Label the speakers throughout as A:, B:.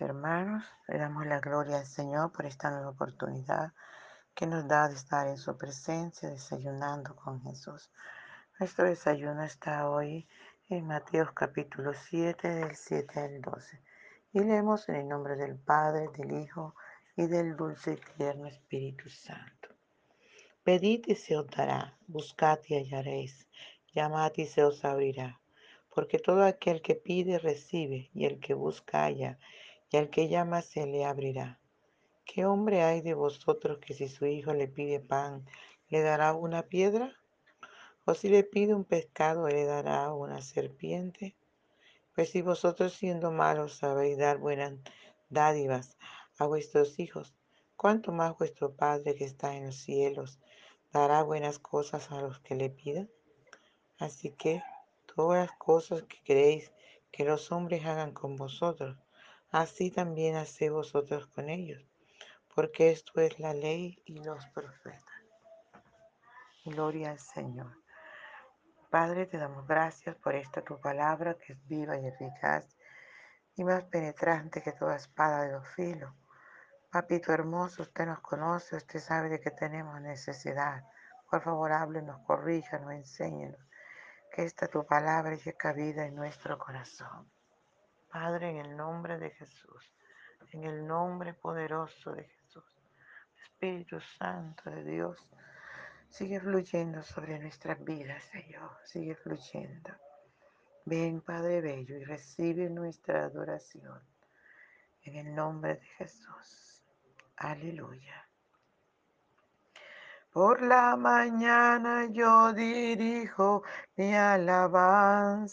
A: hermanos. Le damos la gloria al Señor por esta nueva oportunidad que nos da de estar en su presencia, desayunando con Jesús. Nuestro desayuno está hoy en Mateo capítulo 7, del 7 al 12. Y leemos en el nombre del Padre, del Hijo y del dulce y tierno Espíritu Santo. Pedid y se os dará, buscad y hallaréis, llamad y se os abrirá porque todo aquel que pide recibe, y el que busca halla, y al que llama se le abrirá. ¿Qué hombre hay de vosotros que si su hijo le pide pan, le dará una piedra? ¿O si le pide un pescado, le dará una serpiente? Pues si vosotros siendo malos sabéis dar buenas dádivas a vuestros hijos, ¿cuánto más vuestro Padre que está en los cielos dará buenas cosas a los que le pidan? Así que todas las cosas que queréis que los hombres hagan con vosotros, así también haced vosotros con ellos, porque esto es la ley y los profetas. Gloria al Señor. Padre, te damos gracias por esta tu palabra que es viva y eficaz y más penetrante que toda espada de dos filos. Papito hermoso, usted nos conoce, usted sabe de que tenemos necesidad. Por favor, háblenos, corríjanos, enséñenos que esta tu palabra llegue cabida en nuestro corazón. Padre, en el nombre de Jesús, en el nombre poderoso de Jesús, Espíritu Santo de Dios, sigue fluyendo sobre nuestras vidas, Señor, sigue fluyendo. Ven, Padre Bello, y recibe nuestra adoración. En el nombre de Jesús. Aleluya. Por la mañana yo dirijo mi alabanza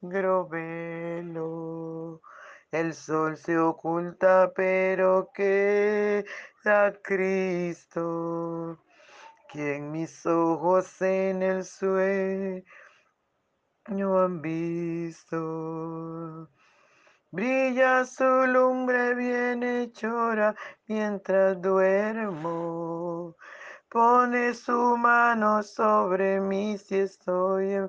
A: negro velo. El sol se oculta, pero queda Cristo, quien mis ojos en el sueño han visto. Brilla su lumbre bienhechora mientras duermo. Pone su mano sobre mí si estoy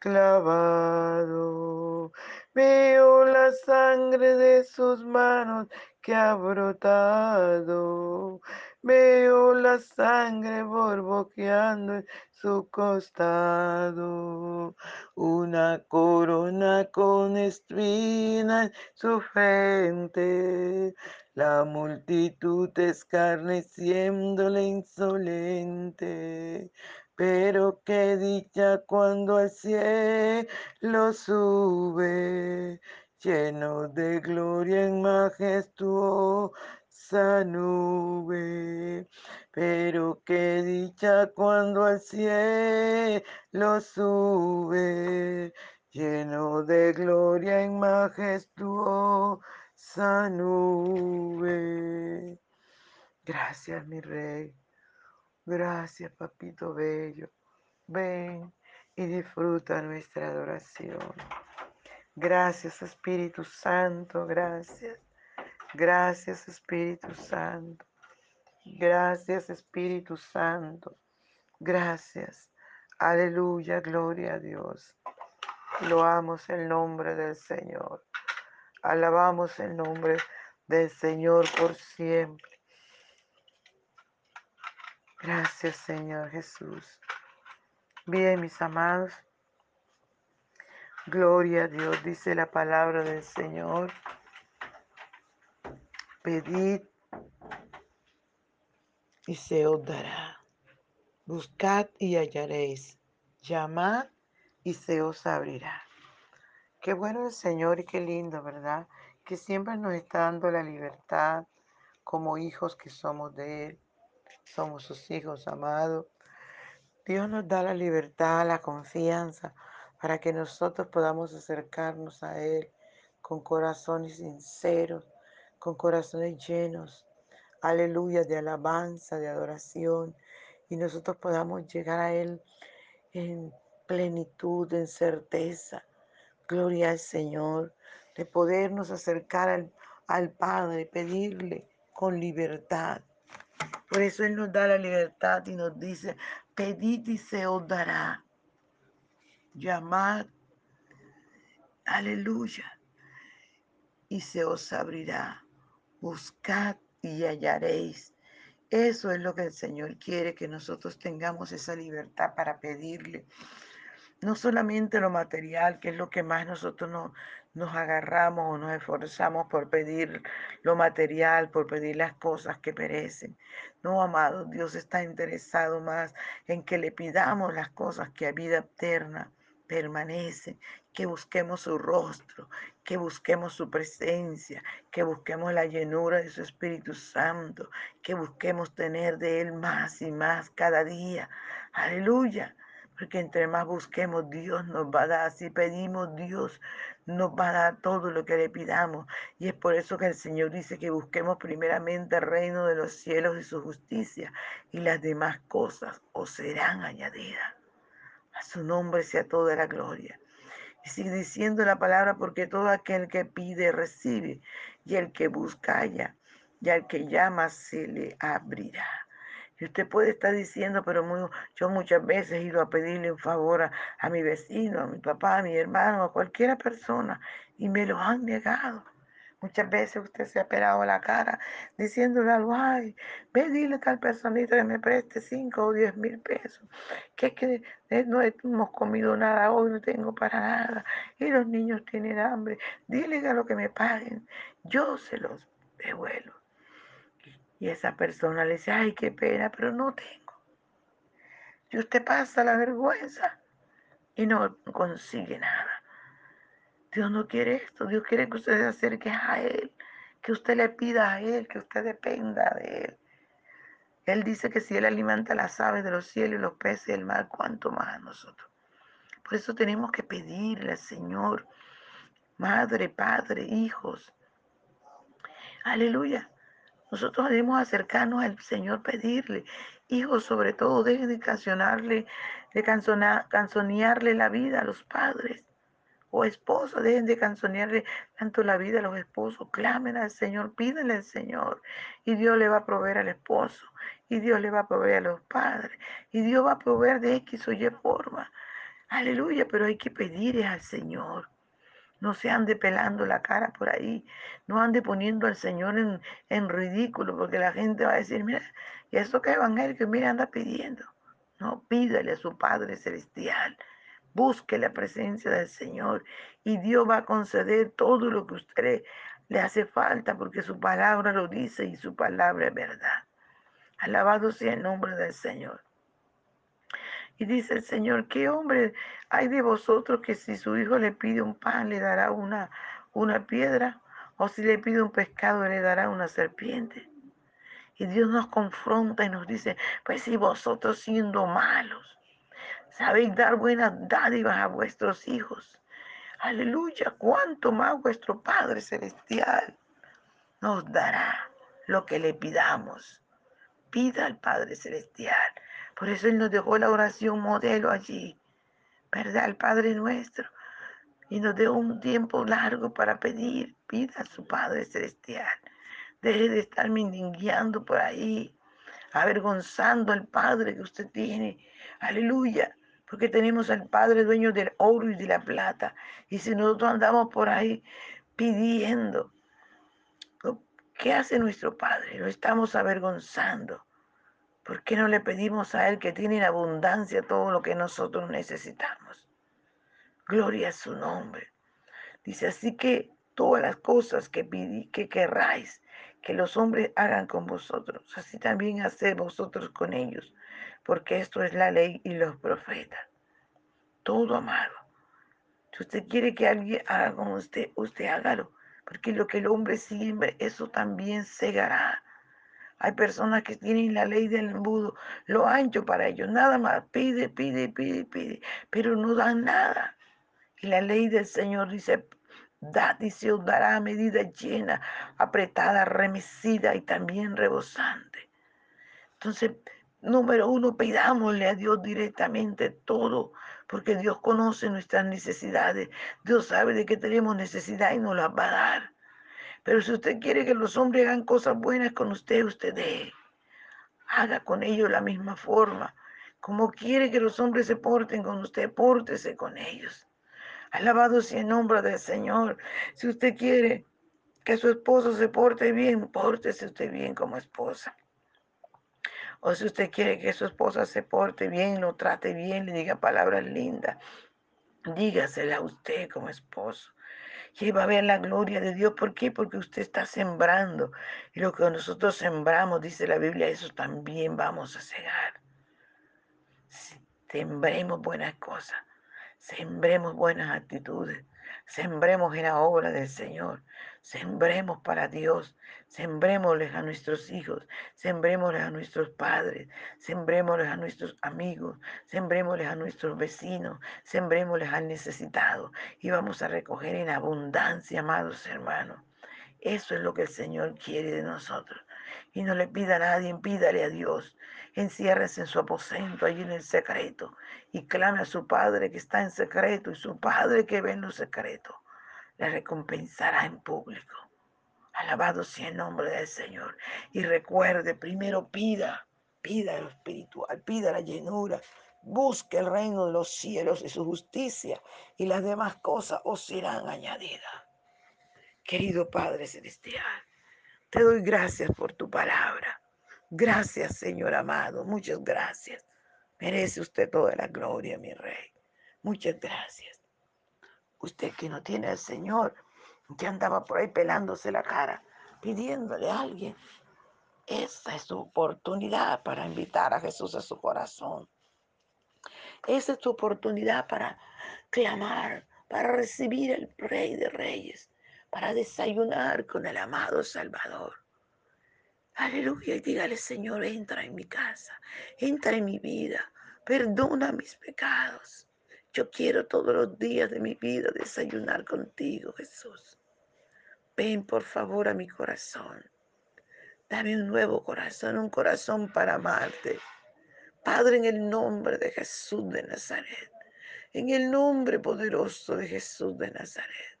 A: clavado. Veo la sangre de sus manos que ha brotado. Veo la sangre borboqueando en su costado. una corona con espinas su frente. La multitud escarneciéndole insolente. Pero qué dicha cuando al cielo sube, lleno de gloria en majestuosa nube. Pero qué dicha cuando al cielo sube, lleno de gloria en majestuosa nube. Gracias, mi rey. Gracias, papito bello. Ven y disfruta nuestra adoración. Gracias, Espíritu Santo. Gracias. Gracias, Espíritu Santo. Gracias, Espíritu Santo. Gracias. Aleluya, gloria a Dios. Loamos el nombre del Señor. Alabamos el nombre del Señor por siempre. Gracias, Señor Jesús. Bien, mis amados. Gloria a Dios, dice la palabra del Señor. Pedid y se os dará. Buscad y hallaréis. Llamad y se os abrirá. Qué bueno el Señor y qué lindo, ¿verdad? Que siempre nos está dando la libertad como hijos que somos de Él somos sus hijos amados. Dios nos da la libertad, la confianza para que nosotros podamos acercarnos a Él con corazones sinceros, con corazones llenos, aleluya, de alabanza, de adoración, y nosotros podamos llegar a Él en plenitud, en certeza. Gloria al Señor, de podernos acercar al, al Padre, pedirle con libertad por eso Él nos da la libertad y nos dice, pedid y se os dará. Llamad, aleluya, y se os abrirá. Buscad y hallaréis. Eso es lo que el Señor quiere, que nosotros tengamos esa libertad para pedirle. No solamente lo material, que es lo que más nosotros no, nos agarramos o nos esforzamos por pedir lo material, por pedir las cosas que perecen. No, amado, Dios está interesado más en que le pidamos las cosas que a vida eterna permanecen, que busquemos su rostro, que busquemos su presencia, que busquemos la llenura de su Espíritu Santo, que busquemos tener de Él más y más cada día. Aleluya. Porque entre más busquemos, Dios nos va a dar. Si pedimos, Dios nos va a dar todo lo que le pidamos. Y es por eso que el Señor dice que busquemos primeramente el reino de los cielos y su justicia. Y las demás cosas os serán añadidas. A su nombre sea toda la gloria. Y sigue diciendo la palabra, porque todo aquel que pide recibe, y el que busca halla, y al que llama se le abrirá. Y usted puede estar diciendo, pero yo muchas veces he ido a pedirle un favor a, mi vecino, a mi papá, a mi hermano, a cualquier persona, y me lo han negado. Muchas veces usted se ha pelado la cara diciéndole algo, ay, ve, dile a tal personita que me preste 5 o 10 mil pesos, que es que eh, no hemos comido nada hoy, no tengo para nada, y los niños tienen hambre, dile a lo que me paguen, yo se los devuelvo. Y esa persona le dice, ay, qué pena, pero no tengo. Y usted pasa la vergüenza y no consigue nada. Dios no quiere esto. Dios quiere que usted se acerque a Él, que usted le pida a Él, que usted dependa de Él. Él dice que si Él alimenta las aves de los cielos y los peces del mar, cuánto más a nosotros. Por eso tenemos que pedirle al Señor, Madre, Padre, hijos. Aleluya. Nosotros debemos acercarnos al Señor, pedirle. Hijos, sobre todo, dejen de cancionarle, de canzonearle la vida a los padres. O esposos, dejen de canzonearle tanto la vida a los esposos. Clamen al Señor, pídenle al Señor. Y Dios le va a proveer al esposo. Y Dios le va a proveer a los padres. Y Dios va a proveer de X o Y forma. Aleluya, pero hay que pedirle al Señor. No se ande pelando la cara por ahí. No ande poniendo al Señor en, ridículo, porque la gente va a decir, mira, ¿y eso que evangélico? Mira, anda pidiendo. No, pídale a su Padre Celestial. Busque la presencia del Señor y Dios va a conceder todo lo que usted le hace falta porque su palabra lo dice y su palabra es verdad. Alabado sea el nombre del Señor. Y dice el Señor, ¿qué hombre hay de vosotros que si su hijo le pide un pan le dará una, una piedra? ¿O si le pide un pescado le dará una serpiente? Y Dios nos confronta y nos dice, pues si vosotros siendo malos, sabéis dar buenas dádivas a vuestros hijos. Aleluya, cuánto más vuestro Padre Celestial nos dará lo que le pidamos. Pida al Padre Celestial. Por eso Él nos dejó la oración modelo allí, ¿verdad? El Padre nuestro. Y nos dio un tiempo largo para pedir. Pida a su Padre Celestial. Deje de estar mendigueando por ahí, avergonzando al Padre que usted tiene. Aleluya. Porque tenemos al Padre dueño del oro y de la plata. Y si nosotros andamos por ahí pidiendo, ¿qué hace nuestro Padre? Lo estamos avergonzando. ¿Por qué no le pedimos a Él que tiene en abundancia todo lo que nosotros necesitamos? Gloria a su nombre. Dice, así que todas las cosas que, pedí, que querráis que los hombres hagan con vosotros, así también haced vosotros con ellos, porque esto es la ley y los profetas. Todo amado. Si usted quiere que alguien haga con usted, usted hágalo, porque lo que el hombre siembra, eso también segará. Hay personas que tienen la ley del embudo, lo ancho para ellos, nada más, pide, pide, pide, pide, pero no dan nada. Y la ley del Señor dice, da y se os dará a medida llena, apretada, remecida y también rebosante. Entonces, número uno, pidámosle a Dios directamente todo, porque Dios conoce nuestras necesidades. Dios sabe de qué tenemos necesidad y nos las va a dar. Pero si usted quiere que los hombres hagan cosas buenas con usted, usted. Haga con ellos la misma forma. Como quiere que los hombres se porten con usted, pórtese con ellos. Alabado sea el nombre del Señor. Si usted quiere que su esposo se porte bien, pórtese usted bien como esposa. O si usted quiere que su esposa se porte bien, lo trate bien, le diga palabras lindas, dígasela a usted como esposo y va a ver la gloria de Dios. ¿Por qué? Porque usted está sembrando. Y lo que nosotros sembramos, dice la Biblia, eso también vamos a cegar. Sembremos buenas cosas, sembremos buenas actitudes, sembremos en la obra del Señor, sembremos para Dios, sembrémosles a nuestros hijos, sembrémosles a nuestros padres, sembrémosles a nuestros amigos, sembrémosles a nuestros vecinos, sembrémosles al necesitado y vamos a recoger en abundancia, amados hermanos. Eso es lo que el Señor quiere de nosotros. Y no le pida a nadie, pídale a Dios. Enciérrese en su aposento, allí en el secreto, y clame a su Padre que está en secreto, y su Padre que ve en lo secreto, le recompensará en público. Alabado sea el nombre del Señor. Y recuerde, primero pida, pida lo espiritual, pida la llenura, busque el reino de los cielos y su justicia, y las demás cosas os serán añadidas. Querido Padre Celestial, te doy gracias por tu palabra. Gracias, Señor amado. Muchas gracias. Merece usted toda la gloria, mi rey. Muchas gracias. Usted que no tiene al Señor, que andaba por ahí pelándose la cara, pidiéndole a alguien. Esa es su oportunidad para invitar a Jesús a su corazón. Esa es tu oportunidad para clamar, para recibir el Rey de Reyes, para desayunar con el amado Salvador. Aleluya. Y dígale, Señor, entra en mi casa, entra en mi vida, perdona mis pecados. Yo quiero todos los días de mi vida desayunar contigo, Jesús. Ven por favor a mi corazón. Dame un nuevo corazón, un corazón para amarte. Padre, en el nombre de Jesús de Nazaret, en el nombre poderoso de Jesús de Nazaret,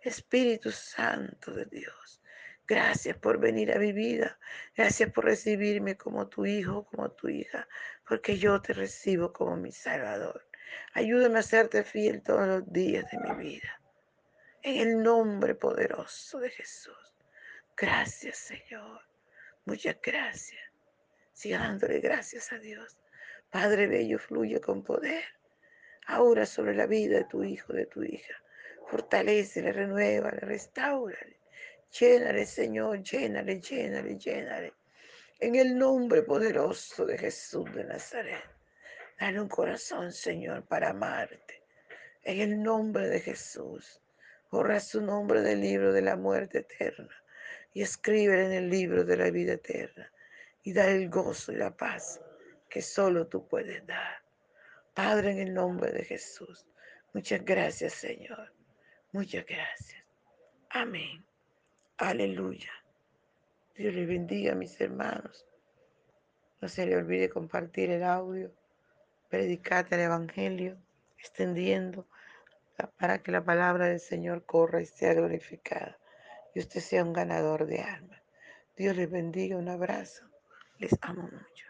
A: Espíritu Santo de Dios, Gracias por venir a mi vida. Gracias por recibirme como tu hijo, como tu hija, porque yo te recibo como mi Salvador. Ayúdame a serte fiel todos los días de mi vida. En el nombre poderoso de Jesús. Gracias, Señor. Muchas gracias. Siga dándole gracias a Dios. Padre Bello, fluye con poder. ahora sobre la vida de tu hijo, de tu hija. Fortalecele, renuévale, restaurale. Llénale, Señor, llénale, llénale, llénale. En el nombre poderoso de Jesús de Nazaret. Dale un corazón, Señor, para amarte. En el nombre de Jesús. Borra su nombre del libro de la muerte eterna y escribe en el libro de la vida eterna. Y da el gozo y la paz que solo tú puedes dar. Padre, en el nombre de Jesús. Muchas gracias, Señor. Muchas gracias. Amén. Aleluya. Dios les bendiga, mis hermanos. No se le olvide compartir el audio, predicate el Evangelio, extendiendo para que la palabra del Señor corra y sea glorificada y usted sea un ganador de almas. Dios les bendiga, un abrazo. Les amo mucho.